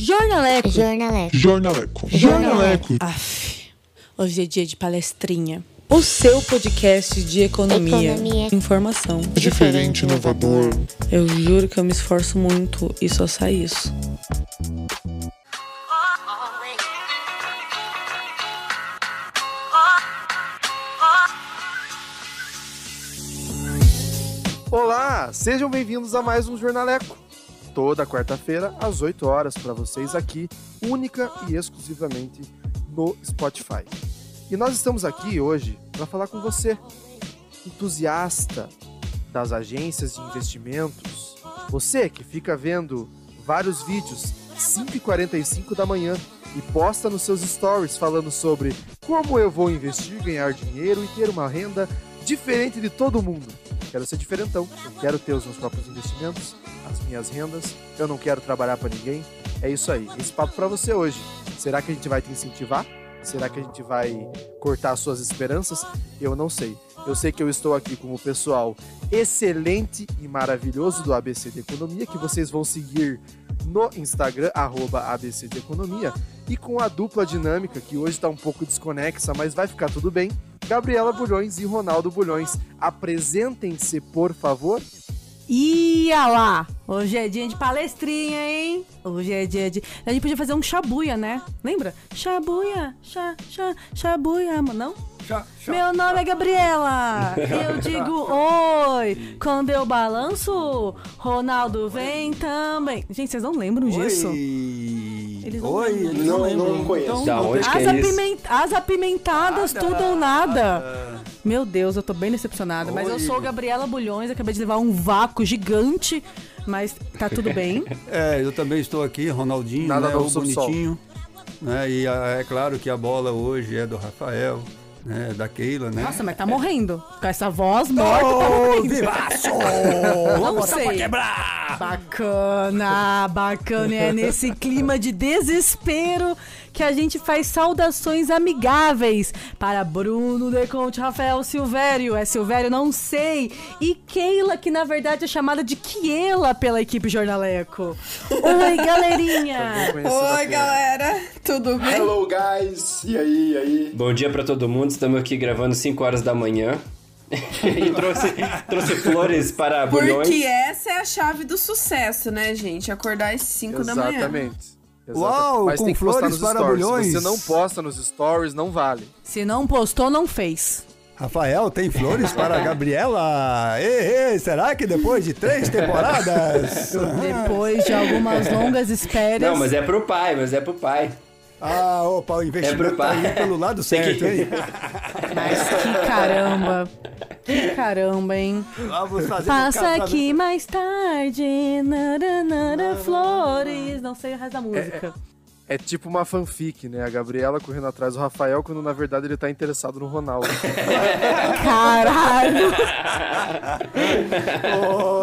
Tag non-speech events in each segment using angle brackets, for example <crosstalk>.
Jornaleco. Jornaleco. Jornaleco. Jornaleco. Aff, hoje é dia de palestrinha. O seu podcast de economia. Economia. Informação. Diferente, inovador. Eu juro que eu me esforço muito e só sai isso. Olá, sejam bem-vindos a mais um Jornaleco. Toda quarta-feira, às 8 horas, para vocês aqui, única e exclusivamente no Spotify. E nós estamos aqui hoje para falar com você, entusiasta das agências de investimentos, você que fica vendo vários vídeos 5h45 da manhã e posta nos seus stories falando sobre como eu vou investir, ganhar dinheiro e ter uma renda diferente de todo mundo. Quero ser diferentão, quero ter os meus próprios investimentos, as minhas rendas, eu não quero trabalhar para ninguém. É isso aí, esse papo para você hoje. Será que a gente vai te incentivar? Será que a gente vai cortar suas esperanças? Eu não sei. Eu sei que eu estou aqui com o pessoal excelente e maravilhoso do ABC de Economia, que vocês vão seguir no Instagram, arroba ABC de Economia, e com a dupla dinâmica, que hoje está um pouco desconexa, mas vai ficar tudo bem. Gabriela Bulhões e Ronaldo Bulhões, apresentem-se, por favor. Ia lá! Hoje é dia de palestrinha, hein? Hoje é dia de. A gente podia fazer um chabuia, né? Lembra? Chabuia, chá, chá, chabuia, não? Meu nome é Gabriela. <laughs> Eu digo oi. Quando eu balanço, Ronaldo vem também. Gente, vocês não lembram disso? Oi! Eles não Oi, lembram. eles Não, não não conheço. Então, Da onde as, que é apiment- as apimentadas, Nada, tudo ou nada. nada. Meu Deus, eu tô bem decepcionada. Mas eu Oi. sou Gabriela Bulhões, acabei de levar um vácuo gigante, mas tá tudo bem. <laughs> É, eu também estou aqui, Ronaldinho, Nada né, o bonitinho. Né, e a- é claro que a bola hoje é do Rafael, né, da Keila, né? Nossa, mas tá morrendo. Com essa voz morta, tá Ô, morrendo. vivaço! Não Vamos pra quebrar! Bacana, bacana. É nesse clima de desespero que a gente faz saudações amigáveis para Bruno Deconte, Rafael Silvério. É Silvério, não sei. E Keila, que na verdade é chamada de Kiela pela equipe Jornaleco. Oi, <laughs> galerinha. Conhecida Oi, por- galera, tudo bem? Hello, guys! E aí, e aí? Bom dia pra todo mundo, estamos aqui gravando 5 horas da manhã. <laughs> e trouxe, trouxe flores para bulhões. Porque essa é a chave do sucesso, né, gente? Acordar às 5 da manhã. Exatamente. Uau, Mas com tem que postar flores para stories. bulhões. Se você não posta nos stories, não vale. Se não postou, não fez. Rafael, tem flores para a Gabriela? Ei, ei, será que depois de três temporadas? <laughs> Depois de algumas longas espéries. Não, mas é pro pai, mas é pro pai. Ah, opa, o investimento É tá indo pelo lado Tem certo, que- hein? Mas que caramba. Que caramba, hein? Vamos fazer um Passa casamento. aqui mais tarde, nara, nara, flores. Não sei o resto da música. É tipo uma fanfic, né? A Gabriela correndo atrás do Rafael, quando na verdade ele tá interessado no Ronaldo. <laughs> Caralho!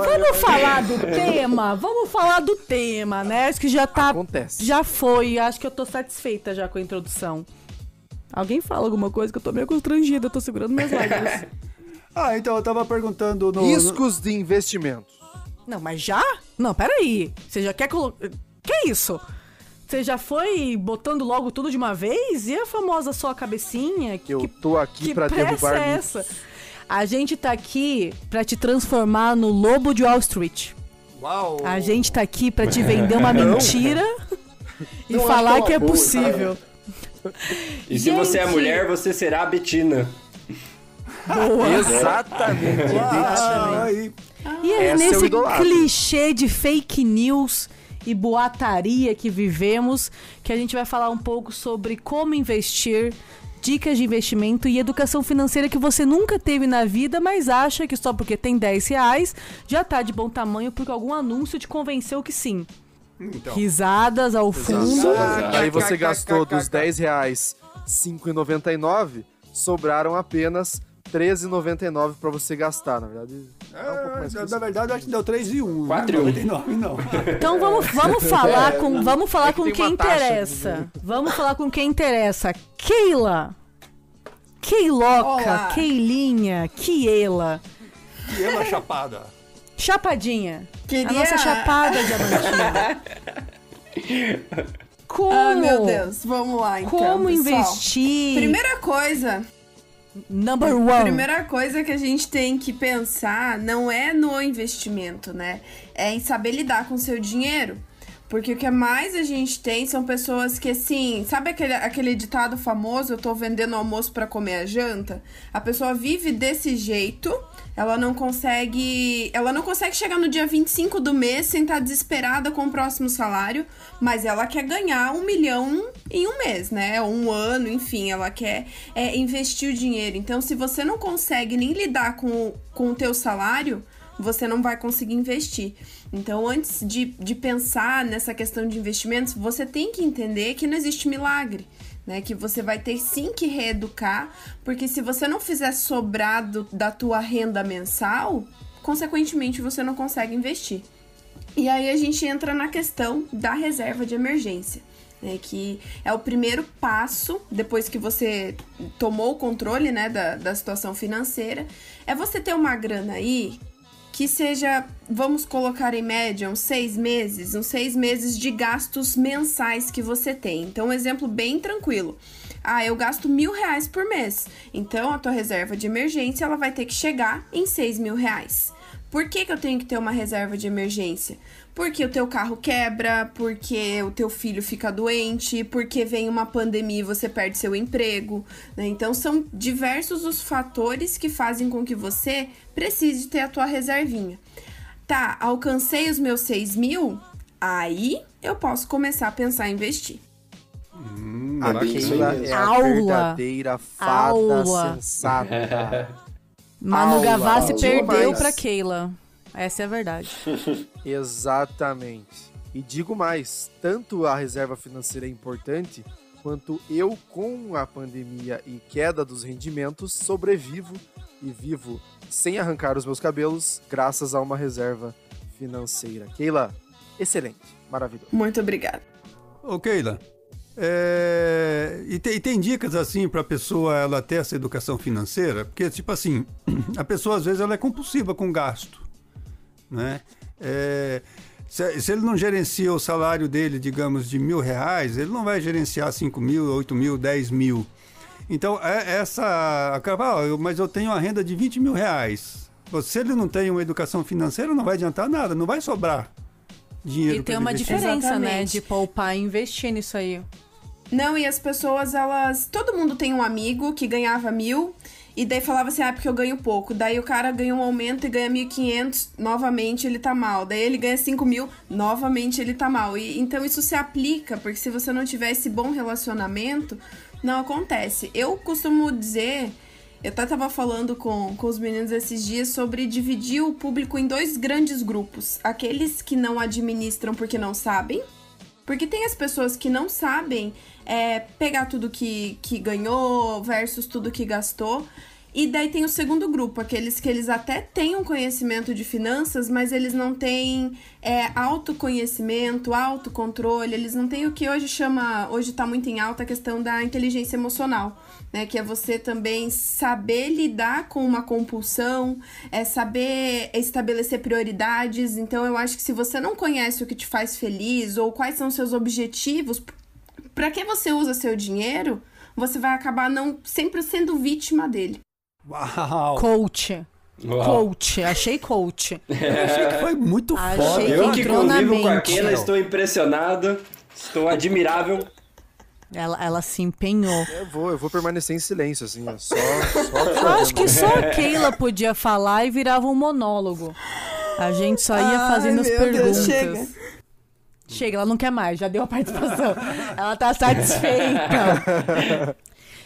Vamos falar do tema? Vamos falar do tema, né? Acho que já tá. Acontece. Já foi. Acho que eu tô satisfeita já com a introdução. Alguém fala alguma coisa que eu tô meio constrangida, eu tô segurando minhas lágrimas. <laughs> Ah, então eu tava perguntando no... Riscos de investimentos. Não, mas já? Não, peraí. Você já quer colocar. Que isso? Você já foi botando logo tudo de uma vez? E a famosa só a cabecinha? Que, Eu tô aqui que pra pressa derrubar é essa? A gente tá aqui pra te transformar no lobo de Wall Street. Uau! A gente tá aqui pra te vender uma <laughs> mentira <laughs> e Não, falar que é boa, possível. E se você é Gente. mulher, você será a Betina. <laughs> Exatamente. Ah, aí. E é Essa nesse clichê de fake news e boataria que vivemos que a gente vai falar um pouco sobre como investir, dicas de investimento e educação financeira que você nunca teve na vida, mas acha que só porque tem 10 reais já tá de bom tamanho porque algum anúncio te convenceu que sim. Então. Risadas ao fundo. Exato. Aí você gastou dos 10 reais 5,99, sobraram apenas 13,99 pra você gastar, na verdade. É um pouco mais que É, isso. na verdade, acho que deu 3 e 1. Quatro e um. 99 não. Então vamos, vamos <laughs> falar com, vamos falar É que com quem taxa interessa. Vamos falar com quem interessa. Keila. Keiloca, Olá. Keilinha, Kiela. E ela chapada. Chapadinha. Queria... A nossa chapada diamantina. <laughs> Como? Ah, meu Deus. Vamos lá, então. Como pessoal. investir? Primeira coisa, Number one. primeira coisa que a gente tem que pensar não é no investimento, né? É em saber lidar com o seu dinheiro. Porque o que mais a gente tem são pessoas que, assim, sabe aquele, aquele ditado famoso, eu tô vendendo almoço para comer a janta? A pessoa vive desse jeito, ela não consegue. Ela não consegue chegar no dia 25 do mês sem estar desesperada com o próximo salário, mas ela quer ganhar um milhão em um mês, né? Um ano, enfim, ela quer é, investir o dinheiro. Então, se você não consegue nem lidar com, com o teu salário, você não vai conseguir investir. Então, antes de, de pensar nessa questão de investimentos, você tem que entender que não existe milagre. Né, que você vai ter sim que reeducar, porque se você não fizer sobrar do- da tua renda mensal, consequentemente você não consegue investir. E aí a gente entra na questão da reserva de emergência, né, que é o primeiro passo depois que você tomou o controle né, da, da situação financeira, é você ter uma grana aí que seja, vamos colocar em média, uns seis meses, uns seis meses de gastos mensais que você tem. Então, um exemplo bem tranquilo. Ah, eu gasto mil reais por mês. Então, a tua reserva de emergência ela vai ter que chegar em seis mil reais. Por que, que eu tenho que ter uma reserva de emergência? Porque o teu carro quebra, porque o teu filho fica doente, porque vem uma pandemia e você perde seu emprego. Né? Então são diversos os fatores que fazem com que você precise ter a tua reservinha. Tá, alcancei os meus 6 mil, aí eu posso começar a pensar em investir. A bem isso Keila aí é a Aula. verdadeira fada Aula. sensata. <laughs> Manu Aula, Gavassi aula. perdeu pra Keila. Essa é a verdade. <laughs> Exatamente. E digo mais, tanto a reserva financeira é importante, quanto eu, com a pandemia e queda dos rendimentos, sobrevivo e vivo sem arrancar os meus cabelos, graças a uma reserva financeira. Keila, excelente, maravilhoso. Muito obrigada. Ô, Keila, é, e, tem, e tem dicas assim para a pessoa ela ter essa educação financeira? Porque, tipo assim, <clears throat> a pessoa às vezes ela é compulsiva com gasto, né? É, se, se ele não gerencia o salário dele, digamos, de mil reais, ele não vai gerenciar cinco mil, oito mil, dez mil. Então, é essa... acaba, "Ah, mas eu tenho uma renda de 20 mil reais. Se ele não tem uma educação financeira, não vai adiantar nada, não vai sobrar dinheiro E tem uma investir. diferença, né? Exatamente. De poupar e investir nisso aí. Não, e as pessoas, elas. Todo mundo tem um amigo que ganhava mil. E daí falava assim, ah, porque eu ganho pouco. Daí o cara ganha um aumento e ganha 1.500, novamente ele tá mal. Daí ele ganha 5 mil, novamente ele tá mal. E, então isso se aplica, porque se você não tiver esse bom relacionamento, não acontece. Eu costumo dizer, eu até tava falando com, com os meninos esses dias sobre dividir o público em dois grandes grupos. Aqueles que não administram porque não sabem, porque tem as pessoas que não sabem é, pegar tudo que, que ganhou versus tudo que gastou. E daí tem o segundo grupo, aqueles que eles até têm um conhecimento de finanças, mas eles não têm é, autoconhecimento, autocontrole, eles não têm o que hoje chama, hoje tá muito em alta a questão da inteligência emocional, né? Que é você também saber lidar com uma compulsão, é saber estabelecer prioridades. Então eu acho que se você não conhece o que te faz feliz ou quais são seus objetivos, para que você usa seu dinheiro, você vai acabar não sempre sendo vítima dele. Uau! Coach. Uau. Coach. Achei coach. <laughs> Achei que foi muito Achei foda. que Eu que convivo com a. Keila, estou impressionado, estou admirável. Ela, ela se empenhou. Eu vou, eu vou permanecer em silêncio, assim, ó, só, só <laughs> Eu acho que só a Keila podia falar e virava um monólogo. A gente só ia Ai, fazendo as meu Deus, perguntas. Chega. Ela não quer mais, já deu a participação. <laughs> ela tá satisfeita.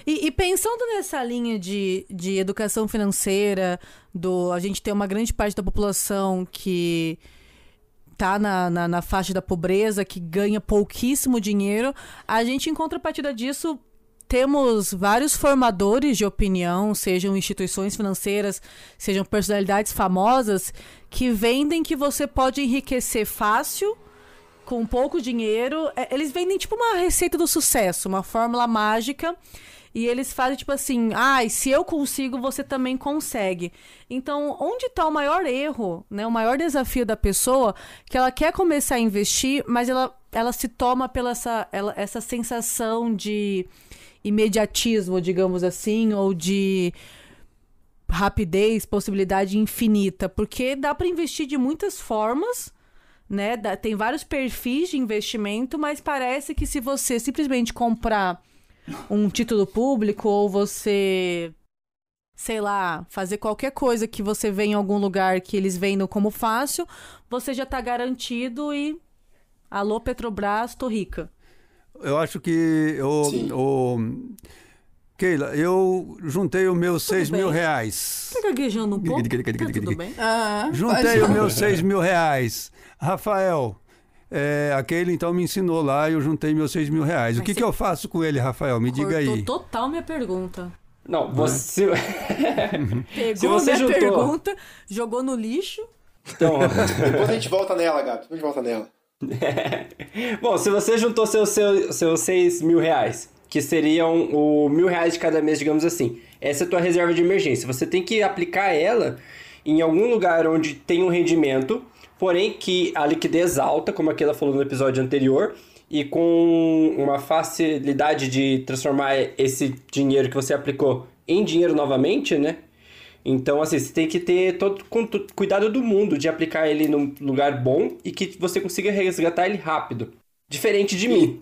E, e pensando nessa linha de, de educação financeira, do a gente ter uma grande parte da população que tá na, na, na faixa da pobreza, que ganha pouquíssimo dinheiro, a gente, em contrapartida disso, temos vários formadores de opinião, sejam instituições financeiras, sejam personalidades famosas, que vendem que você pode enriquecer fácil com pouco dinheiro. É, Eles vendem tipo uma receita do sucesso, uma fórmula mágica. E eles fazem tipo assim: ah, se eu consigo, você também consegue. Então, onde está o maior erro, né? O maior desafio da pessoa que ela quer começar a investir, mas ela ela se toma pela essa, ela, essa sensação de imediatismo, digamos assim, ou de rapidez, possibilidade infinita, porque dá para investir de muitas formas, né? Dá, tem vários perfis de investimento, mas parece que se você simplesmente comprar um título público ou você sei lá, fazer qualquer coisa que você vê em algum lugar que eles vendam como fácil, você já tá garantido e alô Petrobras, tô rica. Eu acho que eu, Keila, eu juntei os meus tudo 6 bem. mil reais. Tá gaguejando um pouco? Tá tudo bem? Ah, juntei os meus 6 mil reais. Rafael, é, a Keila então me ensinou lá e eu juntei meus 6 mil reais. Mas o que, que eu faço com ele, Rafael? Me diga aí. total minha pergunta. Não, você. <laughs> Pegou se você minha juntou... pergunta, jogou no lixo. Então, <laughs> depois a gente volta nela, Gabi. Depois a gente volta nela. <laughs> Bom, se você juntou seus, seus, seus 6 mil reais que seriam o mil reais de cada mês, digamos assim. Essa é a tua reserva de emergência. Você tem que aplicar ela em algum lugar onde tem um rendimento, porém que a liquidez alta, como aquela falou no episódio anterior, e com uma facilidade de transformar esse dinheiro que você aplicou em dinheiro novamente, né? Então, assim, você tem que ter todo cuidado do mundo de aplicar ele num lugar bom e que você consiga resgatar ele rápido. Diferente de mim.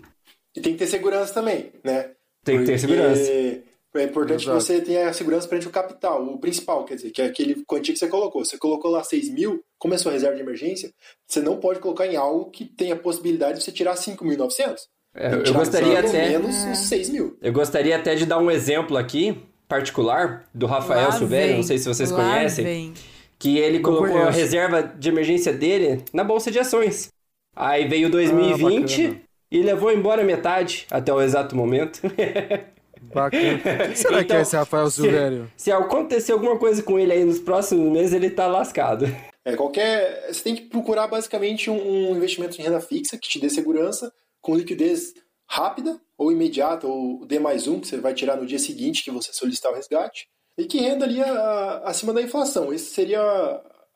E tem que ter segurança também, né? Tem que ter segurança. É importante Exato. que você tenha segurança perante o capital, o principal, quer dizer, que é aquele quantia que você colocou. Você colocou lá 6 mil, como é sua reserva de emergência, você não pode colocar em algo que tenha a possibilidade de você tirar 5.900. É, eu gostaria até. menos é. 6 mil. Eu gostaria até de dar um exemplo aqui, particular, do Rafael Silvério, não sei se vocês Lá conhecem. Vem. Que ele colocou a reserva de emergência dele na bolsa de ações. Aí veio 2020, ah, e levou embora metade até o exato momento. <laughs> Bacana. O que será então, que é esse Rafael Silvério? Se, se acontecer alguma coisa com ele aí nos próximos meses, ele tá lascado. É, qualquer. Você tem que procurar basicamente um, um investimento em renda fixa que te dê segurança, com liquidez rápida ou imediata, ou D mais um, que você vai tirar no dia seguinte que você solicitar o resgate, e que renda ali a, a, acima da inflação. Esse seria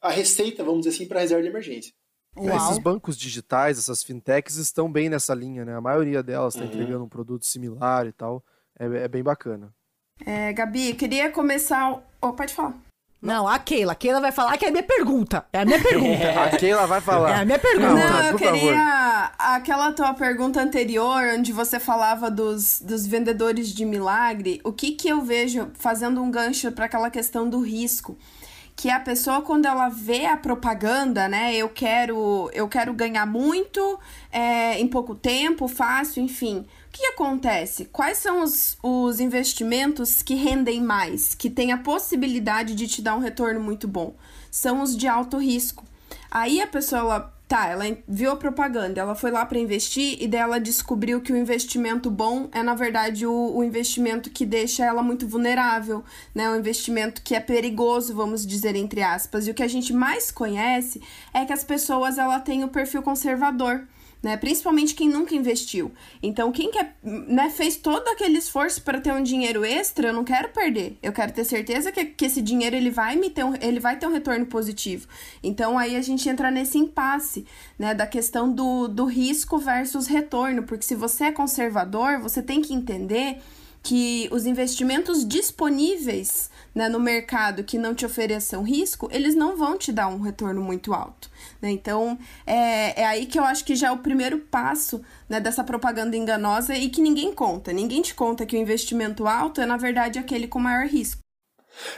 a receita, vamos dizer assim, para a reserva de emergência. Uau. Esses bancos digitais, essas fintechs estão bem nessa linha, né? A maioria delas está uhum. entregando um produto similar e tal. É, é bem bacana. É, Gabi, queria começar. Oh, pode falar. Não, a Keila. A Keila vai falar que é a minha pergunta. É a minha <laughs> pergunta. a Keila vai falar. É a minha pergunta. Não, eu queria. Favor. Aquela tua pergunta anterior, onde você falava dos, dos vendedores de milagre, o que que eu vejo fazendo um gancho para aquela questão do risco? Que a pessoa quando ela vê a propaganda, né, eu quero eu quero ganhar muito é, em pouco tempo, fácil, enfim. O que acontece? Quais são os, os investimentos que rendem mais, que têm a possibilidade de te dar um retorno muito bom? São os de alto risco. Aí a pessoa Tá, ela viu a propaganda, ela foi lá para investir e dela descobriu que o investimento bom é, na verdade, o, o, investimento que deixa ela muito vulnerável, né? O investimento que é perigoso, vamos dizer, entre aspas. E o que a gente mais conhece é que as pessoas ela têm o perfil conservador né? Principalmente quem nunca investiu. Então, quem quer, né, fez todo aquele esforço para ter um dinheiro extra, eu não quero perder. Eu quero ter certeza que, que esse dinheiro ele vai me ter um, ele vai ter um retorno positivo. Então, aí a gente entra nesse impasse, né, da questão do, do risco versus retorno, porque se você é conservador, você tem que entender que os investimentos disponíveis né, no mercado que não te ofereçam risco, eles não vão te dar um retorno muito alto. Né? Então, é, é aí que eu acho que já é o primeiro passo né, dessa propaganda enganosa e que ninguém conta. Ninguém te conta que o investimento alto é, na verdade, aquele com maior risco.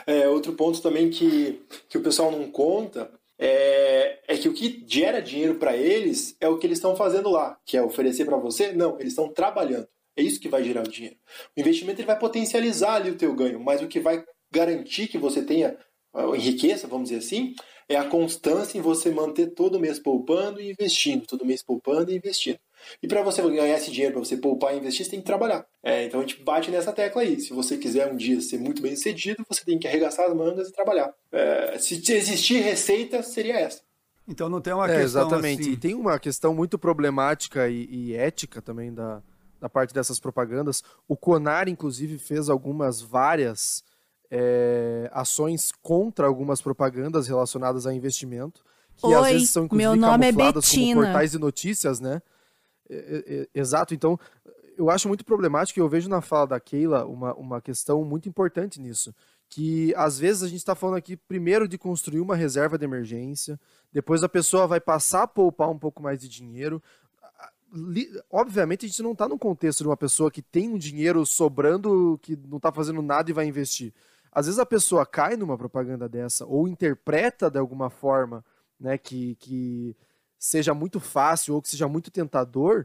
É, outro ponto também que, que o pessoal não conta é, é que o que gera dinheiro para eles é o que eles estão fazendo lá, que é oferecer para você. Não, eles estão trabalhando. É isso que vai gerar o dinheiro. O investimento ele vai potencializar ali o teu ganho, mas o que vai garantir que você tenha em riqueza, vamos dizer assim, é a constância em você manter todo mês poupando e investindo, todo mês poupando e investindo. E para você ganhar esse dinheiro, para você poupar e investir, você tem que trabalhar. É, então a gente bate nessa tecla aí. Se você quiser um dia ser muito bem sucedido, você tem que arregaçar as mangas e trabalhar. É, se existir receita, seria essa. Então não tem uma é, questão Exatamente. Assim... E tem uma questão muito problemática e, e ética também da, da parte dessas propagandas. O Conar, inclusive, fez algumas várias é, ações contra algumas propagandas relacionadas a investimento, que Oi, às vezes são inclusive meu nome camufladas é Betina. como portais de notícias, né? é, é, exato. Então, eu acho muito problemático e eu vejo na fala da Keila uma, uma questão muito importante nisso. Que às vezes a gente está falando aqui primeiro de construir uma reserva de emergência, depois a pessoa vai passar a poupar um pouco mais de dinheiro. Obviamente a gente não está no contexto de uma pessoa que tem um dinheiro sobrando, que não está fazendo nada e vai investir. Às vezes a pessoa cai numa propaganda dessa ou interpreta de alguma forma né, que, que seja muito fácil ou que seja muito tentador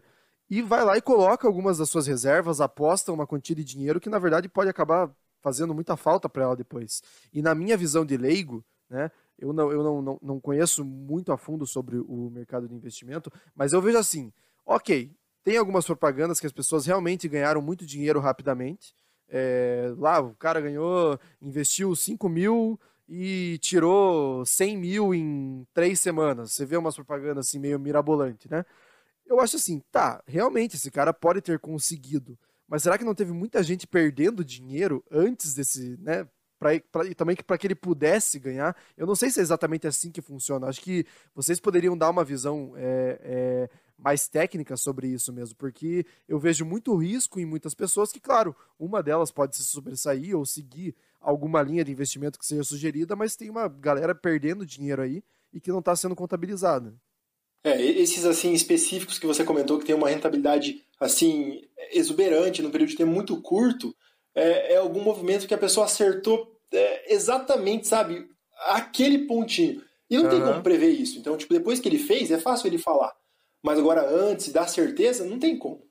e vai lá e coloca algumas das suas reservas, aposta uma quantia de dinheiro que na verdade pode acabar fazendo muita falta para ela depois. E na minha visão de leigo, né, eu, não, eu não, não, não conheço muito a fundo sobre o mercado de investimento, mas eu vejo assim, ok, tem algumas propagandas que as pessoas realmente ganharam muito dinheiro rapidamente. É, lá, o cara ganhou, investiu 5 mil e tirou 100 mil em três semanas. Você vê umas propagandas assim meio mirabolante, né? eu acho assim, tá, realmente esse cara pode ter conseguido, mas será que não teve muita gente perdendo dinheiro antes desse, né? Pra, pra, e também para que ele pudesse ganhar. Eu não sei se é exatamente assim que funciona. Acho que vocês poderiam dar uma visão é, é, mais técnica sobre isso mesmo, porque eu vejo muito risco em muitas pessoas que, claro, uma delas pode se sobressair ou seguir alguma linha de investimento que seja sugerida, mas tem uma galera perdendo dinheiro aí e que não está sendo contabilizada. É, esses assim específicos que você comentou que tem uma rentabilidade assim exuberante num período de tempo muito curto, é, é algum movimento que a pessoa acertou é, exatamente, sabe, aquele pontinho. E não uhum. tem como prever isso. Então, tipo, depois que ele fez, é fácil ele falar. Mas agora, antes, dar certeza, não tem como.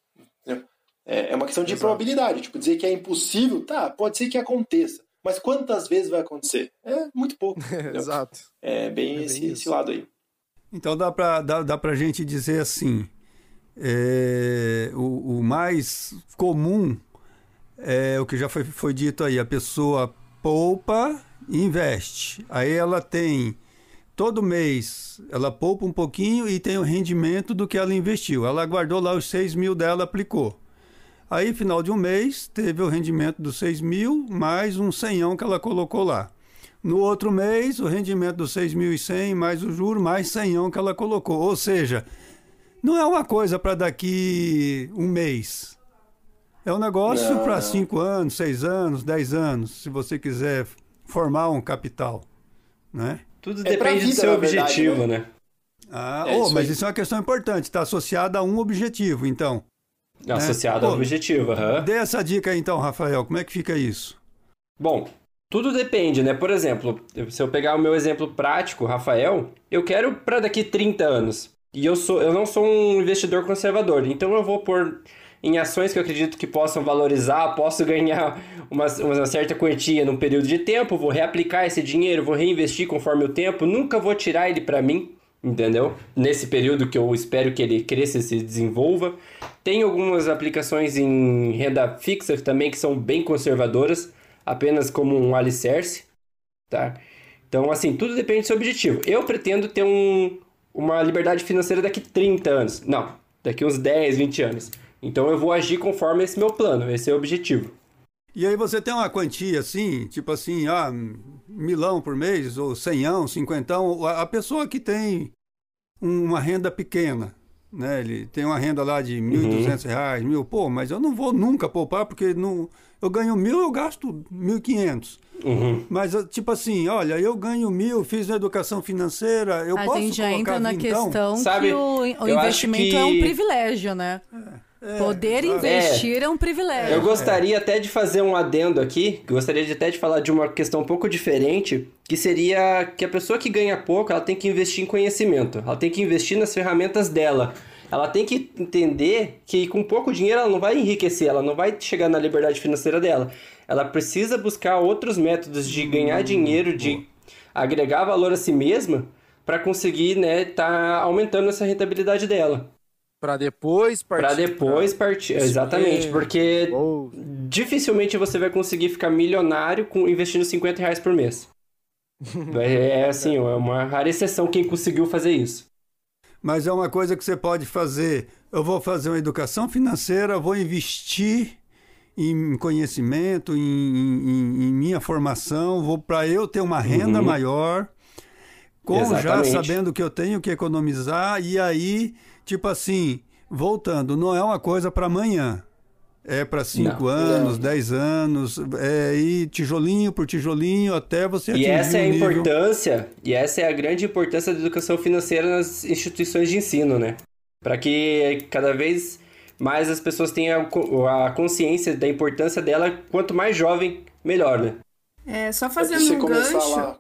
É, é uma questão de Exato. probabilidade. Tipo, dizer que é impossível, tá, pode ser que aconteça. Mas quantas vezes vai acontecer? É muito pouco. <laughs> Exato. É bem, é bem esse, esse lado aí. Então dá para dá, dá a gente dizer assim: é, o, o, mais comum é o que já foi, foi dito aí: a pessoa poupa e investe. Aí ela tem. Todo mês ela poupa um pouquinho e tem o rendimento do que ela investiu. Ela guardou lá os 6 mil dela, aplicou. Aí, final de um mês, teve o rendimento dos 6 mil, mais um senhão que ela colocou lá. No outro mês, o rendimento dos 6.100 mais o juro, mais 100 que ela colocou. Ou seja, não é uma coisa para daqui um mês. É um negócio para 5 anos, 6 anos, 10 anos, se você quiser formar um capital. Né? Tudo é depende vida, do seu objetivo, verdade, né? né? Ah, é oh, isso mas isso é uma questão importante, está associada a um objetivo, então. Né? Associado a um objetivo, uhum. Dê essa dica aí, então, Rafael, como é que fica isso? Bom, tudo depende, né? Por exemplo, se eu pegar o meu exemplo prático, Rafael, eu quero para daqui 30 anos. E eu sou eu não sou um investidor conservador, então eu vou pôr em ações que eu acredito que possam valorizar, posso ganhar uma, uma certa quantia num período de tempo, vou reaplicar esse dinheiro, vou reinvestir conforme o tempo, nunca vou tirar ele para mim, entendeu? Nesse período que eu espero que ele cresça e se desenvolva. Tem algumas aplicações em renda fixa também que são bem conservadoras apenas como um alicerce, tá? Então, assim, tudo depende do seu objetivo. Eu pretendo ter um, uma liberdade financeira daqui 30 anos. Não, daqui uns 10, 20 anos. Então eu vou agir conforme esse meu plano, esse é o objetivo. E aí você tem uma quantia assim, tipo assim, ah, milão por mês, ou cenhão, cinquentão, a pessoa que tem uma renda pequena, né? Ele tem uma renda lá de R$ 1.200, uhum. reais, mil, pô, mas eu não vou nunca poupar porque não, eu ganho mil, eu gasto 1.500. Uhum. Mas, tipo assim, olha, eu ganho mil, fiz educação financeira, eu a posso A gente já entra na vintão? questão Sabe, que o, o investimento que... é um privilégio, né? É. É, Poder investir é, é, um privilégio. Eu gostaria é. até de fazer um adendo aqui, gostaria de até de falar de uma questão um pouco diferente, que seria que a pessoa que ganha pouco, ela tem que investir em conhecimento, ela tem que investir nas ferramentas dela ela tem que entender que com pouco dinheiro ela não vai enriquecer, ela não vai chegar na liberdade financeira dela. Ela precisa buscar outros métodos de ganhar hum, dinheiro, de agregar valor a si mesma para conseguir, né, tá aumentando essa rentabilidade dela. Para depois partir. Para depois pra... partir, exatamente, porque oh. dificilmente você vai conseguir ficar milionário com investindo 50 reais por mês. <laughs> é, é assim, é uma rara exceção quem conseguiu fazer isso mas é uma coisa que você pode fazer. Eu vou fazer uma educação financeira, vou investir em conhecimento, em, em, em minha formação, vou para eu ter uma renda uhum. maior, com Exatamente. já sabendo que eu tenho que economizar, e aí, tipo assim, voltando, não é uma coisa para amanhã. É para 5 Não. anos, 10 anos, é ir tijolinho por tijolinho até você E atingir essa é a um nível... importância, e essa é a grande importância da educação financeira nas instituições de ensino, né? Para que cada vez mais as pessoas tenham a consciência da importância dela, quanto mais jovem, melhor, né? É, só fazendo você um começar gancho. lá.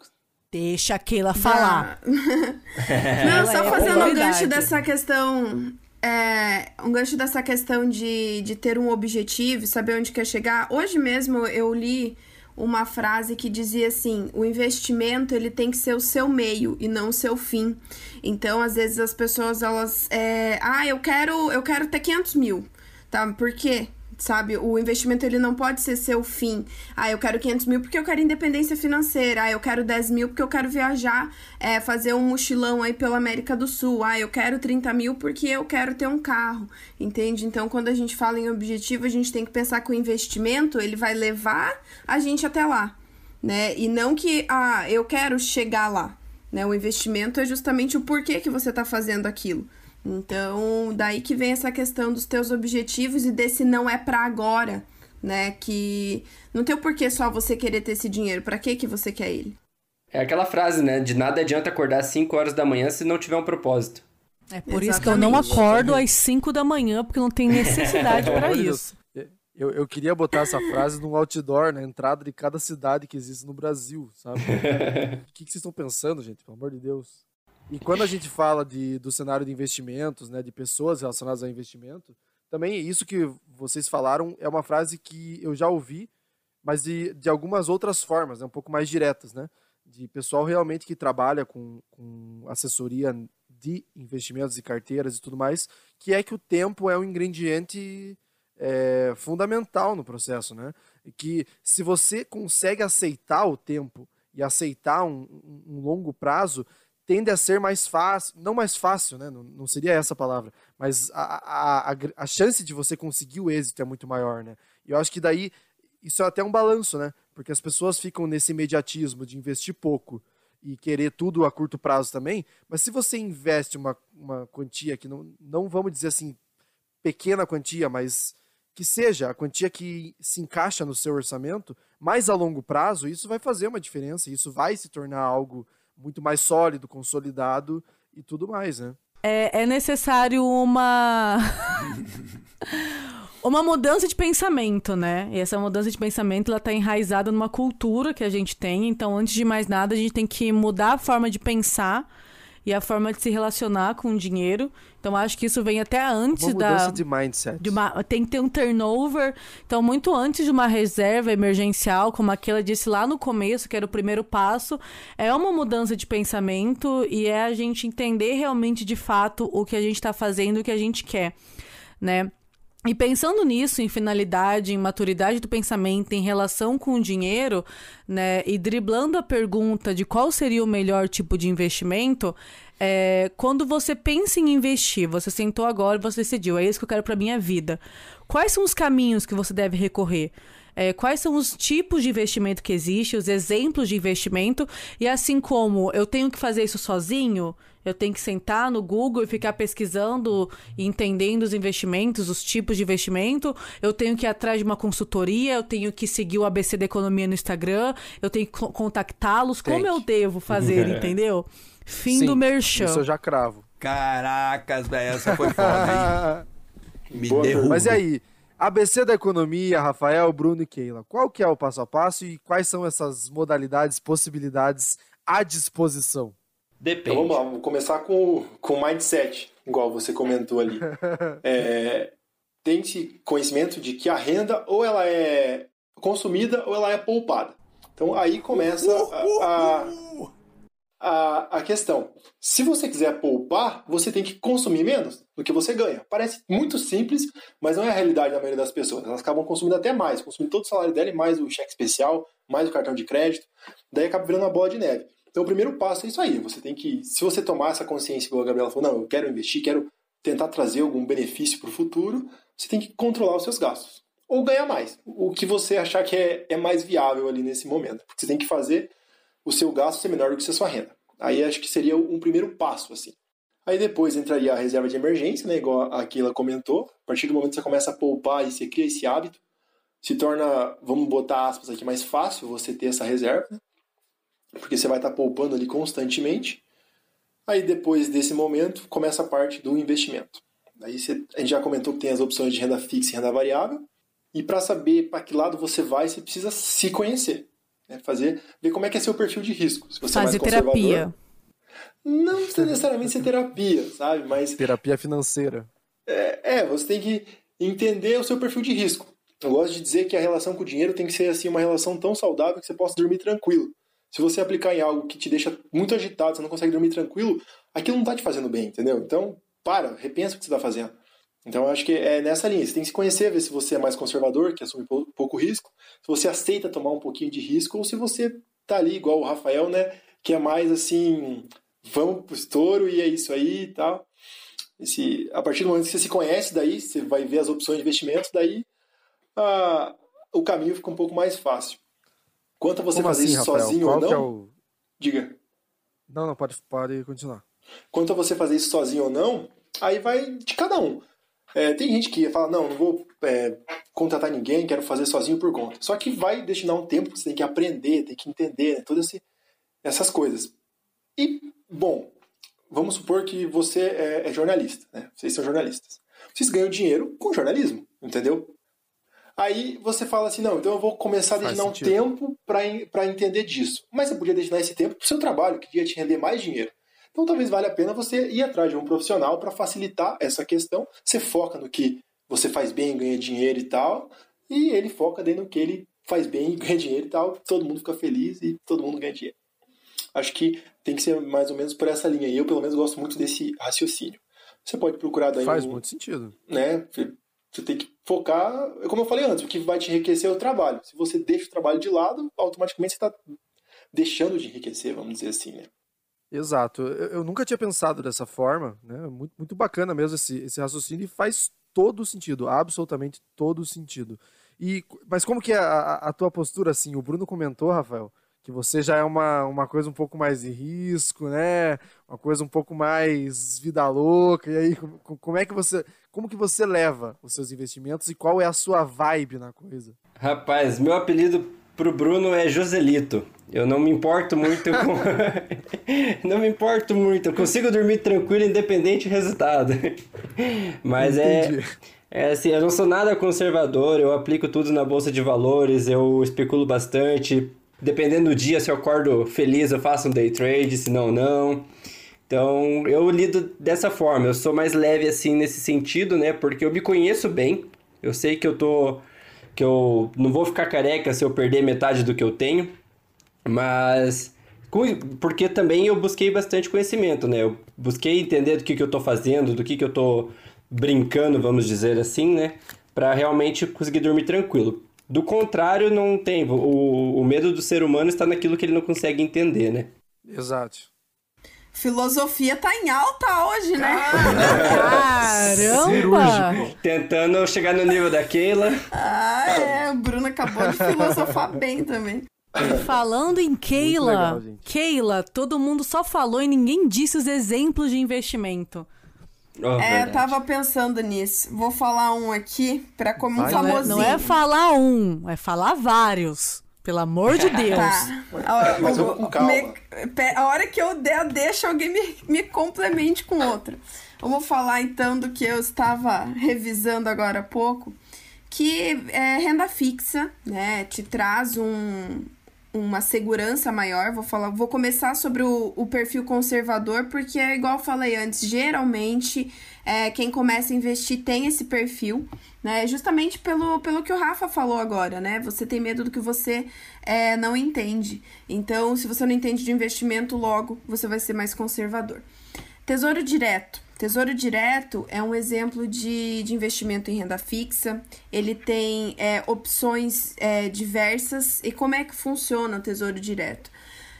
Deixa a Keila falar. <laughs> Não, só é fazendo um gancho dessa questão. É, um gancho dessa questão de, de ter um objetivo, saber onde quer chegar. Hoje mesmo eu li uma frase que dizia assim: o investimento ele tem que ser o seu meio e não o seu fim. Então, às vezes as pessoas elas, é, ah, eu quero, eu quero ter 500 mil, tá? Por quê? Sabe, o investimento ele não pode ser seu fim. Ah, eu quero 500 mil porque eu quero independência financeira. Ah, eu quero 10 mil porque eu quero viajar, é, fazer um mochilão aí pela América do Sul. Ah, eu quero 30 mil porque eu quero ter um carro. Entende? Então, quando a gente fala em objetivo, a gente tem que pensar que o investimento ele vai levar a gente até lá, né? E não que, ah, eu quero chegar lá. Né? O investimento é justamente o porquê que você está fazendo aquilo. Então, daí que vem essa questão dos teus objetivos e desse não é pra agora, né? Que não tem o porquê só você querer ter esse dinheiro. Pra que que você quer ele? É aquela frase, né? De nada adianta acordar às 5 horas da manhã se não tiver um propósito. É por isso que eu não Exatamente. acordo às 5 da manhã, porque não tem necessidade para isso. Eu, eu queria botar essa frase num outdoor na entrada de cada cidade que existe no Brasil, sabe? <laughs> O que, que vocês estão pensando, gente? Pelo amor de Deus. E quando a gente fala de, do cenário de investimentos, né, de pessoas relacionadas a investimento, também isso que vocês falaram é uma frase que eu já ouvi, mas de, de algumas outras formas, né, um pouco mais diretas, né? De pessoal realmente que trabalha com, com assessoria de investimentos e carteiras e tudo mais, que é que o tempo é um ingrediente é, fundamental no processo, né? Que se você consegue aceitar o tempo e aceitar um- um longo prazo, tende a ser mais fácil, não mais fácil, né? Não, não seria essa a palavra, mas a, a, a, chance de você conseguir o êxito é muito maior, né? E eu acho que daí isso é até um balanço, né? Porque as pessoas ficam nesse imediatismo de investir pouco e querer tudo a curto prazo também, mas se você investe uma, uma quantia que não, não vamos dizer assim, pequena quantia, mas que seja a quantia que se encaixa no seu orçamento, mais a longo prazo, isso vai fazer uma diferença, isso vai se tornar algo muito mais sólido, consolidado e tudo mais, né? É, é necessário uma. <laughs> uma mudança de pensamento, né? E essa mudança de pensamento ela tá enraizada numa cultura que a gente tem. Então, antes de mais nada, a gente tem que mudar a forma de pensar e a forma de se relacionar com o dinheiro. Então, acho que isso vem até antes Uma da. mudança de mindset. de uma- tem que ter um turnover. Então, muito antes de uma reserva emergencial, como aquela disse lá no começo, que era o primeiro passo, é uma mudança de pensamento e é a gente entender realmente de fato o que a gente está fazendo, o que a gente quer, né? E pensando nisso, em finalidade, em maturidade do pensamento, em relação com o dinheiro, né, e driblando a pergunta de qual seria o melhor tipo de investimento, é, quando você pensa em investir, você sentou agora e você decidiu, é isso que eu quero para minha vida. Quais são os caminhos que você deve recorrer? É, quais são os tipos de investimento que existem, os exemplos de investimento, e assim como eu tenho que fazer isso sozinho, eu tenho que sentar no Google e ficar pesquisando e entendendo os investimentos, os tipos de investimento, eu tenho que ir atrás de uma consultoria, eu tenho que seguir o ABC da Economia no Instagram, eu tenho que co- contactá-los, como eu devo fazer, <laughs> entendeu? Fim Sim, do merchan. Isso eu já cravo. Caracas, velho, essa foi foda, hein? <laughs> Me Boa derruba. Mas e aí? ABC da economia, Rafael, Bruno e Keila. Qual que é o passo a passo e quais são essas modalidades, possibilidades à disposição? Depende. Então vamos lá, vamos começar com com o mindset, igual você comentou ali. <laughs> É, Tem-se conhecimento de que a renda ou ela é consumida ou ela é poupada. Então aí começa a, a, a, a questão. Se você quiser poupar, você tem que consumir menos do que você ganha. Parece muito simples, mas não é a realidade da maioria das pessoas. Elas acabam consumindo até mais, consumindo todo o salário dela e mais o cheque especial, mais o cartão de crédito. Daí acaba virando uma bola de neve. Então o primeiro passo é isso aí. Você tem que, se você tomar essa consciência, igual a Gabriela falou, não, eu quero investir, quero tentar trazer algum benefício para o futuro, você tem que controlar os seus gastos. Ou ganhar mais. O que você achar que é, é mais viável ali nesse momento. Porque você tem que fazer o seu gasto ser menor do que a sua renda. Aí acho que seria um primeiro passo, assim. Aí depois entraria a reserva de emergência, né, igual a Keila comentou. A partir do momento que você começa a poupar e você cria esse hábito, se torna, vamos botar aspas aqui, mais fácil você ter essa reserva, né? porque você vai estar poupando ali constantemente. Aí depois desse momento começa a parte do investimento. Aí você, a gente já comentou que tem as opções de renda fixa e renda variável. E para saber para que lado você vai, você precisa se conhecer. Né? Fazer, ver como é que é seu perfil de risco. Se você Fazer é mais terapia. Não precisa necessariamente ser terapia, sabe? Mas Terapia financeira. é, é, você tem que entender o seu perfil de risco. Eu gosto de dizer que a relação com o dinheiro tem que ser assim uma relação tão saudável que você possa dormir tranquilo. Se você aplicar em algo que te deixa muito agitado, você não consegue dormir tranquilo, aquilo não está te fazendo bem, entendeu? Então, para, repensa o que você está fazendo. Então, eu acho que é nessa linha. Você tem que se conhecer, ver se você é mais conservador, que assume pou- pouco risco, se você aceita tomar um pouquinho de risco, ou se você tá ali, igual o Rafael, né? Que é mais assim, vamos pro estouro e é isso aí e tal. Esse, a partir do momento que você se conhece, daí você vai ver as opções de investimentos, daí ah, o caminho fica um pouco mais fácil. Quanto a você Como fazer assim, isso Rafael? sozinho Qual ou não, que é o... diga. Não, não, pode, pode continuar. Quanto a você fazer isso sozinho ou não, aí vai de cada um. É, tem gente que fala, não, não vou é, contratar ninguém, quero fazer sozinho por conta. Só que vai destinar um tempo que você tem que aprender, tem que entender, né, todas essas coisas. E, bom, vamos supor que você é, é jornalista, né? Vocês são jornalistas. Vocês ganham dinheiro com jornalismo, entendeu? Aí você fala assim, não, então eu vou começar a destinar um tempo para entender disso. Mas você podia destinar esse tempo para o seu trabalho, que ia te render mais dinheiro. Então talvez valha a pena você ir atrás de um profissional para facilitar essa questão. Você foca no que você faz bem, ganha dinheiro e tal, e ele foca dentro no que ele faz bem <laughs> ganha dinheiro e tal. Todo mundo fica feliz e todo mundo ganha dinheiro. Acho que tem que ser mais ou menos por essa linha. E eu, pelo menos, gosto muito desse raciocínio. Você pode procurar daí Faz um, muito sentido. né? Você tem que focar, como eu falei antes, o que vai te enriquecer é o trabalho. Se você deixa o trabalho de lado, automaticamente você está deixando de enriquecer, vamos dizer assim, né? Exato. Eu, eu nunca tinha pensado dessa forma, né? Muito, muito bacana mesmo esse, esse raciocínio e faz todo sentido, absolutamente todo sentido. E, mas como que é a, a- tua postura, assim? O Bruno comentou, Rafael, que você já é uma, uma coisa um pouco mais de risco, né? Uma coisa um pouco mais vida louca. E aí, como, como é que você, como que você leva os seus investimentos e qual é a sua vibe na coisa? Rapaz, meu apelido pro Bruno é Joselito. Eu não me importo muito com. <laughs> não me importo muito. Eu consigo dormir tranquilo, independente do resultado. Mas é. É assim, eu não sou nada conservador, eu aplico tudo na bolsa de valores, eu especulo bastante. Dependendo do dia, se eu acordo feliz, eu faço um day trade, se não, não. Então, eu lido dessa forma. Eu sou mais leve assim nesse sentido, né? Porque eu me conheço bem. Eu sei que eu tô que eu não vou ficar careca se eu perder metade do que eu tenho. Mas porque também eu busquei bastante conhecimento, né? Eu busquei entender do que, que eu tô fazendo, do que, que eu tô brincando, vamos dizer assim, né? Pra realmente conseguir dormir tranquilo. Do contrário, não tem. O, o medo do ser humano está naquilo que ele não consegue entender, né? Exato. Filosofia tá em alta hoje, né? Caramba! Tentando chegar no nível da Keila. Ah, é. O Bruno acabou de filosofar bem também. E falando em Keila, legal. Keila, todo mundo só falou e ninguém disse os exemplos de investimento. Ó, É, eu verdade. tava pensando nisso. Vou falar um aqui pra como um Vai, Não é, famosinho. não é falar um, é falar vários. Pelo amor de Deus. Tá. A, Mas com calma. me- a hora que eu der, eu deixo alguém me, me complemente com outra. Vamos falar então do que eu estava revisando agora há pouco, que é renda fixa, né? Te traz um, uma segurança maior. Vou falar, vou começar sobre o, o perfil conservador, porque é igual eu falei antes, geralmente é, quem começa a investir tem esse perfil, né? Justamente pelo, pelo que o Rafa falou agora, né? Você tem medo do que você é, não entende. Então, se você não entende de investimento, logo você vai ser mais conservador. Tesouro direto. Tesouro direto é um exemplo de, de investimento em renda fixa. Ele tem é, opções é, diversas. E como é que funciona o tesouro direto?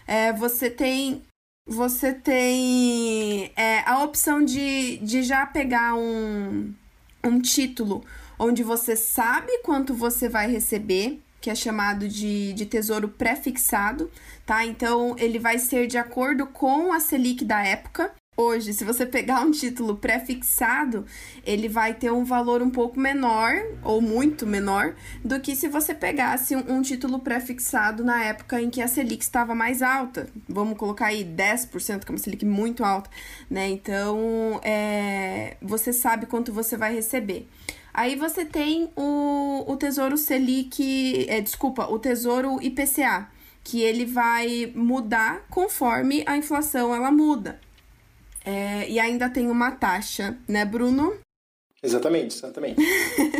É, você tem você tem é, a opção de, de já pegar um, um título onde você sabe quanto você vai receber, que é chamado de, de tesouro pré-fixado, tá? Então, ele vai ser de acordo com a Selic da época. Hoje, se você pegar um título pré-fixado, ele vai ter um valor um pouco menor, ou muito menor, do que se você pegasse um, um título pré-fixado na época em que a Selic estava mais alta. Vamos colocar aí 10%, que é uma Selic muito alta, né? Então, é, você sabe quanto você vai receber. Aí você tem o, o Tesouro Selic, é, desculpa, o Tesouro IPCA, que ele vai mudar conforme a inflação ela muda. É, e ainda tem uma taxa, né, Bruno? Exatamente, exatamente.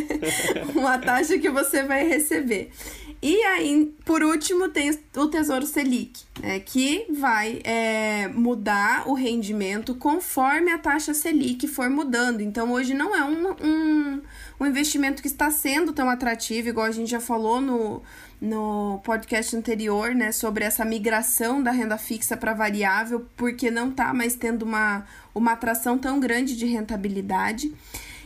<laughs> uma taxa que você vai receber. E aí, por último, tem o Tesouro Selic, né, que vai é, mudar o rendimento conforme a taxa Selic for mudando. Então, hoje não é um, um, um investimento que está sendo tão atrativo, igual a gente já falou no, no podcast anterior, né, sobre essa migração da renda fixa para variável, porque não está mais tendo uma, uma atração tão grande de rentabilidade.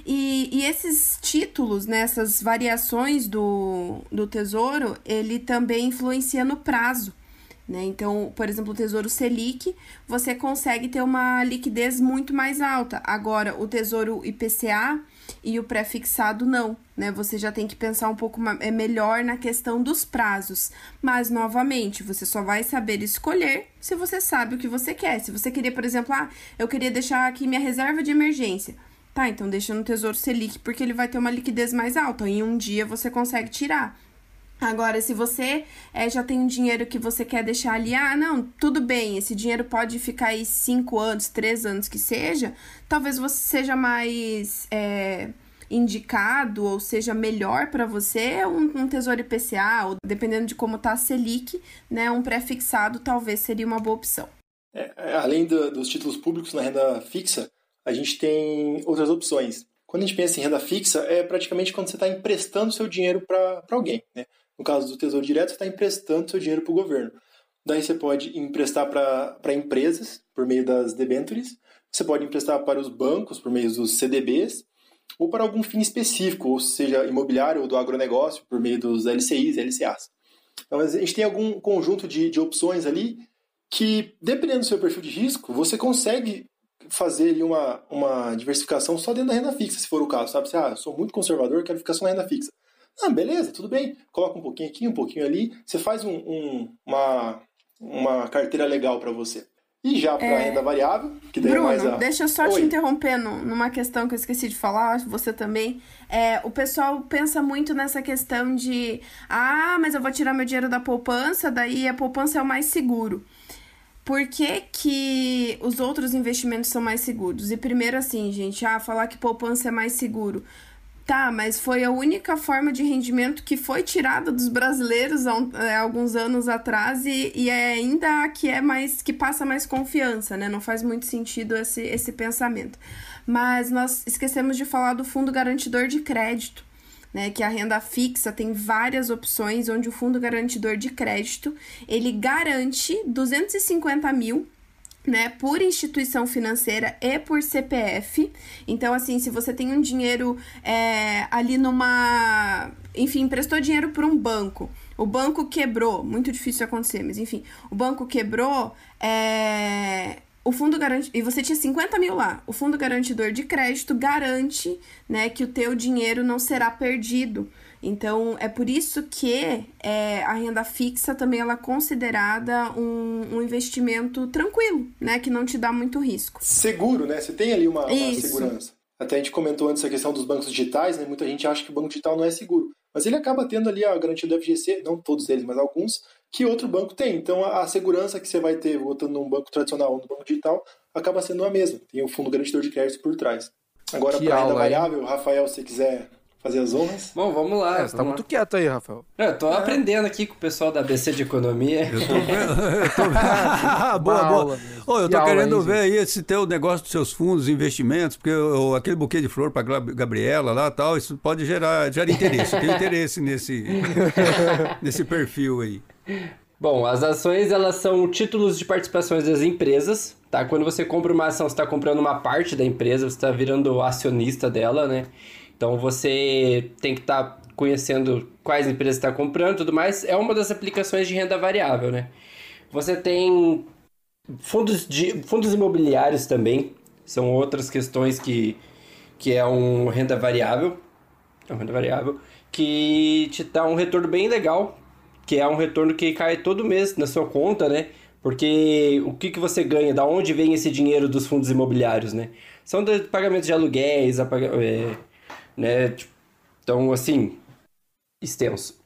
E, e esses títulos, né, essas variações do, do tesouro, ele também influencia no prazo. Né? Então, por exemplo, o Tesouro Selic, você consegue ter uma liquidez muito mais alta. Agora, o Tesouro IPCA e o pré-fixado não, né? Você já tem que pensar um pouco é melhor na questão dos prazos. Mas, novamente, você só vai saber escolher se você sabe o que você quer. Se você queria, por exemplo, ah, eu queria deixar aqui minha reserva de emergência. Tá, então deixa no Tesouro Selic, porque ele vai ter uma liquidez mais alta. Em um dia você consegue tirar. Agora, se você é, já tem um dinheiro que você quer deixar ali, ah, não, tudo bem, esse dinheiro pode ficar aí cinco anos, três anos que seja, talvez você seja mais é, indicado ou seja melhor para você um, um tesouro IPCA, ou dependendo de como tá a Selic, né, um pré-fixado talvez seria uma boa opção. É, é além do, dos títulos públicos na renda fixa, a gente tem outras opções. Quando a gente pensa em renda fixa, é praticamente quando você está emprestando seu dinheiro para alguém. Né? No caso do Tesouro Direto, você está emprestando seu dinheiro para o governo. Daí você pode emprestar para empresas por meio das debentures, você pode emprestar para os bancos por meio dos CDBs, ou para algum fim específico, ou seja, imobiliário ou do agronegócio, por meio dos LCIs e LCAs. Então, a gente tem algum conjunto de, de opções ali que, dependendo do seu perfil de risco, você consegue fazer ali uma, uma diversificação só dentro da renda fixa, se for o caso, sabe? Você, ah, sou muito conservador, quero ficar só na renda fixa. Ah, beleza, tudo bem. Coloca um pouquinho aqui, um pouquinho ali. Você faz um, um, uma, uma carteira legal para você. E já para é... renda variável, que daí é Bruno, é mais a... deixa eu só Oi. te interromper numa questão que eu esqueci de falar, você também. É, o pessoal pensa muito nessa questão de ah, mas eu vou tirar meu dinheiro da poupança, daí a poupança é o mais seguro. Por que, que os outros investimentos são mais seguros? E primeiro assim, gente, ah, falar que poupança é mais seguro. Tá, mas foi a única forma de rendimento que foi tirada dos brasileiros há, há é, alguns anos atrás e, e é ainda que é mais que passa mais confiança, né? Não faz muito sentido esse, esse pensamento. Mas nós esquecemos de falar do fundo garantidor de crédito né, que a renda fixa tem várias opções, onde o fundo garantidor de crédito ele garante 250 mil né, por instituição financeira e por CPF. Então, assim, se você tem um dinheiro é, ali numa. Enfim, emprestou dinheiro para um banco. O banco quebrou, muito difícil acontecer, mas enfim, o banco quebrou, é, o fundo garante e você tinha 50 mil lá. O fundo garantidor de crédito garante, né, que o teu dinheiro não será perdido. Então é por isso que é, a renda fixa também ela é considerada um, um, investimento tranquilo, né, que não te dá muito risco. Seguro, né? Você tem ali uma, uma segurança. Até a gente comentou antes a questão dos bancos digitais, né? Muita gente acha que o banco digital não é seguro. Mas ele acaba tendo ali a garantia do FGC, não todos eles, mas alguns, que outro banco tem. Então a, a segurança que você vai ter votando num banco tradicional ou no banco digital acaba sendo a mesma. Tem o fundo garantidor de crédito por trás. Agora, para renda variável, Rafael, se quiser fazer as honras. Bom, vamos lá. É, você tá muito quieto aí, Rafael. É, eu tô é. aprendendo aqui com o pessoal da ABC de Economia. Eu tô vendo. <laughs> Eu tô... boa, boa. Ô, eu tô que querendo ver aí esse teu negócio dos seus fundos, investimentos, porque eu, aquele buquê de flor pra Gabriela lá tal, isso pode gerar, gerar interesse. Eu tenho interesse nesse, <laughs> nesse perfil aí. Bom, as ações elas são títulos de participações das empresas, tá? Quando você compra uma ação, você está comprando uma parte da empresa, você está virando acionista dela, né? Então você tem que estar tá conhecendo quais empresas está comprando, tudo mais. É uma das aplicações de renda variável, né? Você tem fundos, de, fundos imobiliários também são outras questões que, que é um renda variável. É uma renda variável que te dá um retorno bem legal, que é um retorno que cai todo mês na sua conta, né? Porque o que, que você ganha, da onde vem esse dinheiro dos fundos imobiliários, né? São de pagamentos de aluguéis, é, né? Então, assim, extenso.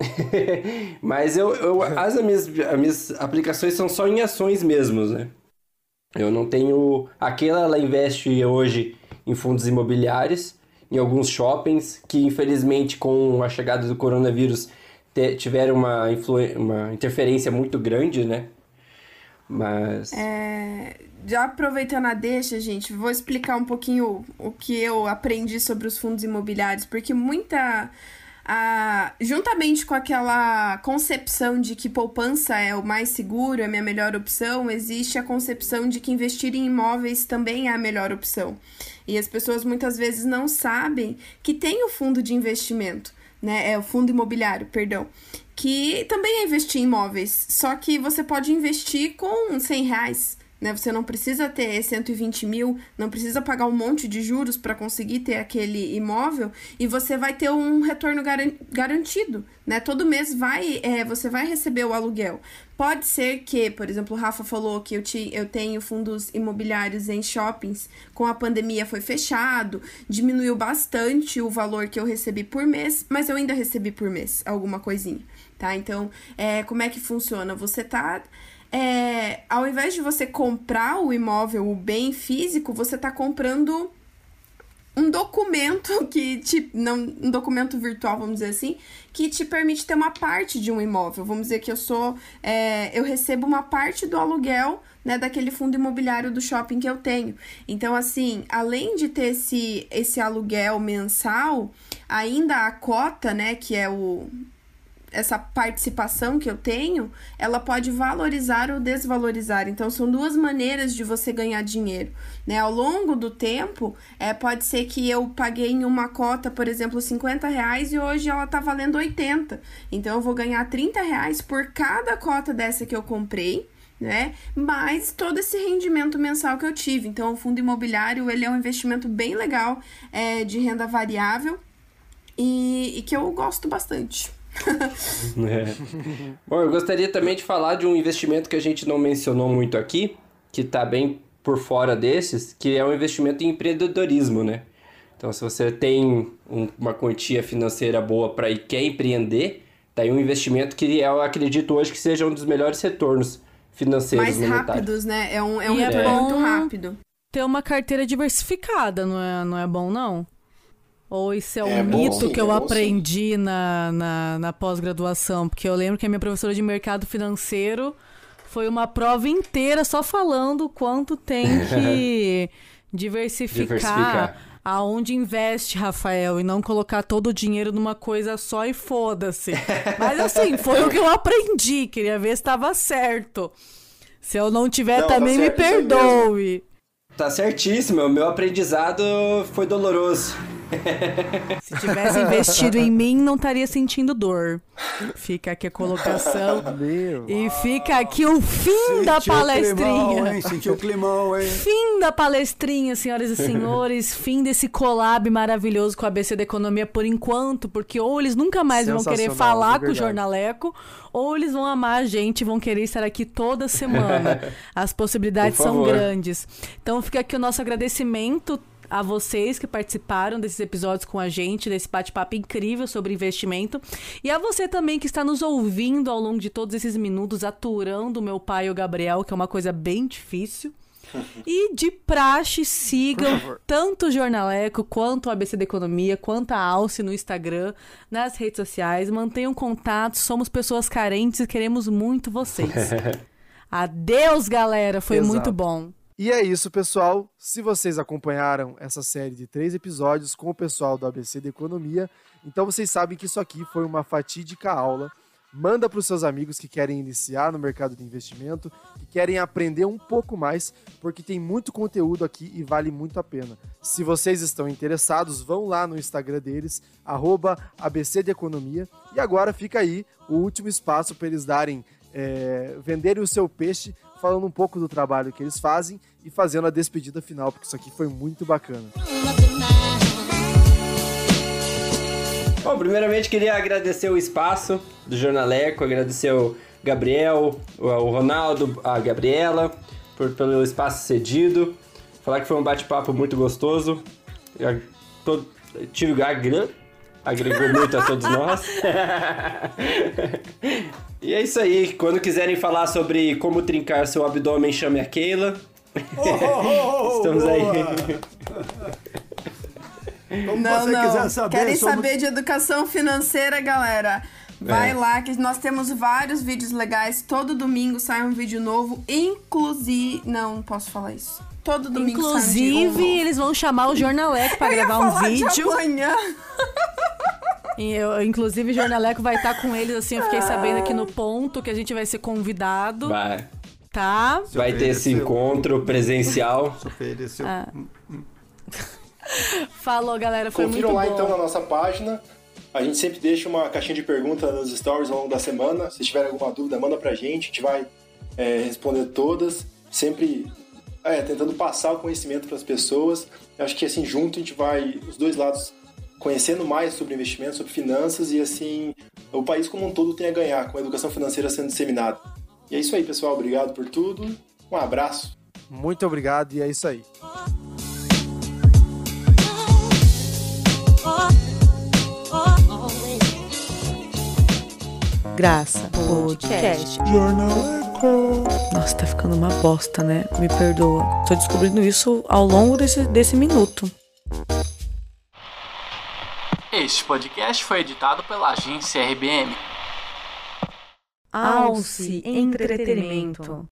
<laughs> Mas eu, eu as, minhas, as minhas aplicações são só em ações mesmo, né? Eu não tenho... Aquela, ela investe hoje em fundos imobiliários, em alguns shoppings, que infelizmente com a chegada do coronavírus tiveram uma, influ... uma interferência muito grande, né? Mas. É, já aproveitando a deixa, gente, vou explicar um pouquinho o que eu aprendi sobre os fundos imobiliários, porque muita. A, juntamente com aquela concepção de que poupança é o mais seguro, é a minha melhor opção, existe a concepção de que investir em imóveis também é a melhor opção. E as pessoas muitas vezes não sabem que tem o fundo de investimento, né? É o fundo imobiliário, perdão que também é investir em imóveis, só que você pode investir com 100 reais. Né? Você não precisa ter 120 mil, não precisa pagar um monte de juros para conseguir ter aquele imóvel e você vai ter um retorno garantido. Né? Todo mês vai, é, você vai receber o aluguel. Pode ser que, por exemplo, o Rafa falou que eu, te, eu tenho fundos imobiliários em shoppings, com a pandemia foi fechado, diminuiu bastante o valor que eu recebi por mês, mas eu ainda recebi por mês alguma coisinha tá? Então, é, como é que funciona? Você tá. É, ao invés de você comprar o imóvel, o bem físico, você tá comprando um documento <laughs> que te. Não, um documento virtual, vamos dizer assim, que te permite ter uma parte de um imóvel. Vamos dizer que eu sou. É, eu recebo uma parte do aluguel. Né, daquele fundo imobiliário do shopping que eu tenho. Então, assim, além de ter esse, esse aluguel mensal, ainda a cota, né, que é o, essa participação que eu tenho, ela pode valorizar ou desvalorizar. Então, são duas maneiras de você ganhar dinheiro. Né? Ao longo do tempo, é, pode ser que eu paguei em uma cota, por exemplo, 50 reais e hoje ela está valendo 80. Então, eu vou ganhar 30 reais por cada cota dessa que eu comprei. Né? Mas todo esse rendimento mensal que eu tive. Então, o fundo imobiliário ele é um investimento bem legal é, de renda variável e, e que eu gosto bastante. É. Bom, eu gostaria também de falar de um investimento que a gente não mencionou muito aqui, que está bem por fora desses, que é um investimento em empreendedorismo, né? Então, se você tem um, uma quantia financeira boa para e quer empreender, tá aí um investimento que eu acredito hoje que seja um dos melhores retornos financeiros Mais rápidos, né? É um, é um retorno é. muito rápido. Ter uma carteira diversificada, não é, não é bom, não? Ou isso é um é mito bom, que eu é aprendi na, na, na pós-graduação? Porque eu lembro que a minha professora de mercado financeiro foi uma prova inteira só falando quanto tem que <laughs> diversificar, diversificar. aonde investe, Rafael, e não colocar todo o dinheiro numa coisa só e foda-se. Mas assim, foi o que eu aprendi, queria ver se estava certo. Se eu não tiver, não, tá também tá me perdoe. Tá certíssimo, o meu aprendizado foi doloroso. Se tivesse investido em mim, não estaria sentindo dor. Fica aqui a colocação. <laughs> Meu. E fica aqui o fim Sentiu da palestrinha. Climão, hein? Sentiu o climão, hein? Fim da palestrinha, senhoras e senhores. <laughs> fim desse collab maravilhoso com a ABC da Economia por enquanto, porque ou eles nunca mais vão querer falar com o Jornaleco, ou eles vão amar a gente e vão querer estar aqui toda semana. <laughs> As possibilidades são grandes. Então fica aqui o nosso agradecimento a vocês que participaram desses episódios com a gente, desse bate-papo incrível sobre investimento. E a você também que está nos ouvindo ao longo de todos esses minutos, aturando o meu pai, o Gabriel, que é uma coisa bem difícil. <laughs> E de praxe, sigam tanto o Jornaleco, quanto o ABC da Economia, quanto a Alce no Instagram, nas redes sociais. Mantenham contato, somos pessoas carentes e queremos muito vocês. <laughs> Adeus, galera, foi Exato. muito bom. E é isso, pessoal. Se vocês acompanharam essa série de três episódios com o pessoal do ABC de Economia, então vocês sabem que isso aqui foi uma fatídica aula. Manda para os seus amigos que querem iniciar no mercado de investimento, que querem aprender um pouco mais, porque tem muito conteúdo aqui e vale muito a pena. Se vocês estão interessados, vão lá no Instagram deles, ABC de Economia. E agora fica aí o último espaço para eles darem, é, venderem o seu peixe falando um pouco do trabalho que eles fazem e fazendo a despedida final, porque isso aqui foi muito bacana. Bom, primeiramente queria agradecer o espaço do Jornaleco, agradecer o Gabriel, o Ronaldo, a Gabriela, por, pelo espaço cedido. Falar que foi um bate-papo muito gostoso. Todo, tive agregou muito a todos nós. e é isso aí. Quando quiserem falar sobre como trincar seu abdômen, chame a Keila. Oh, oh, oh, <laughs> Estamos aí. Como não, não. Saber, Querem somos... saber de educação financeira, galera? Vai é. lá, que nós temos vários vídeos legais. Todo domingo sai um vídeo novo, inclusive. Não, não posso falar isso. Todo domingo Inclusive, sai um eles vão chamar o Jornaleco para gravar um vídeo. amanhã. <laughs> Eu, inclusive, o Jornaleco vai estar com eles, assim, eu fiquei sabendo aqui no ponto que a gente vai ser convidado. Vai. Tá? Vai ter esse encontro <laughs> presencial. Ah. <laughs> Falou, galera. Foi Confiram muito lá bom. então na nossa página. A gente sempre deixa uma caixinha de perguntas nos stories ao longo da semana. Se tiver alguma dúvida, manda pra gente. A gente vai é, responder todas. Sempre é, tentando passar o conhecimento para as pessoas. Eu acho que assim, junto a gente vai, os dois lados, conhecendo mais sobre investimento, sobre finanças e assim, o país como um todo tem a ganhar com a educação financeira sendo disseminada. E é isso aí, pessoal. Obrigado por tudo. Um abraço. Muito obrigado e é isso aí. Graça Podcast. Jornaleco. Nossa, tá ficando uma bosta, né? Me perdoa. Tô descobrindo isso ao longo desse, desse minuto. Este podcast foi editado pela agência RBM. Alce Entretenimento.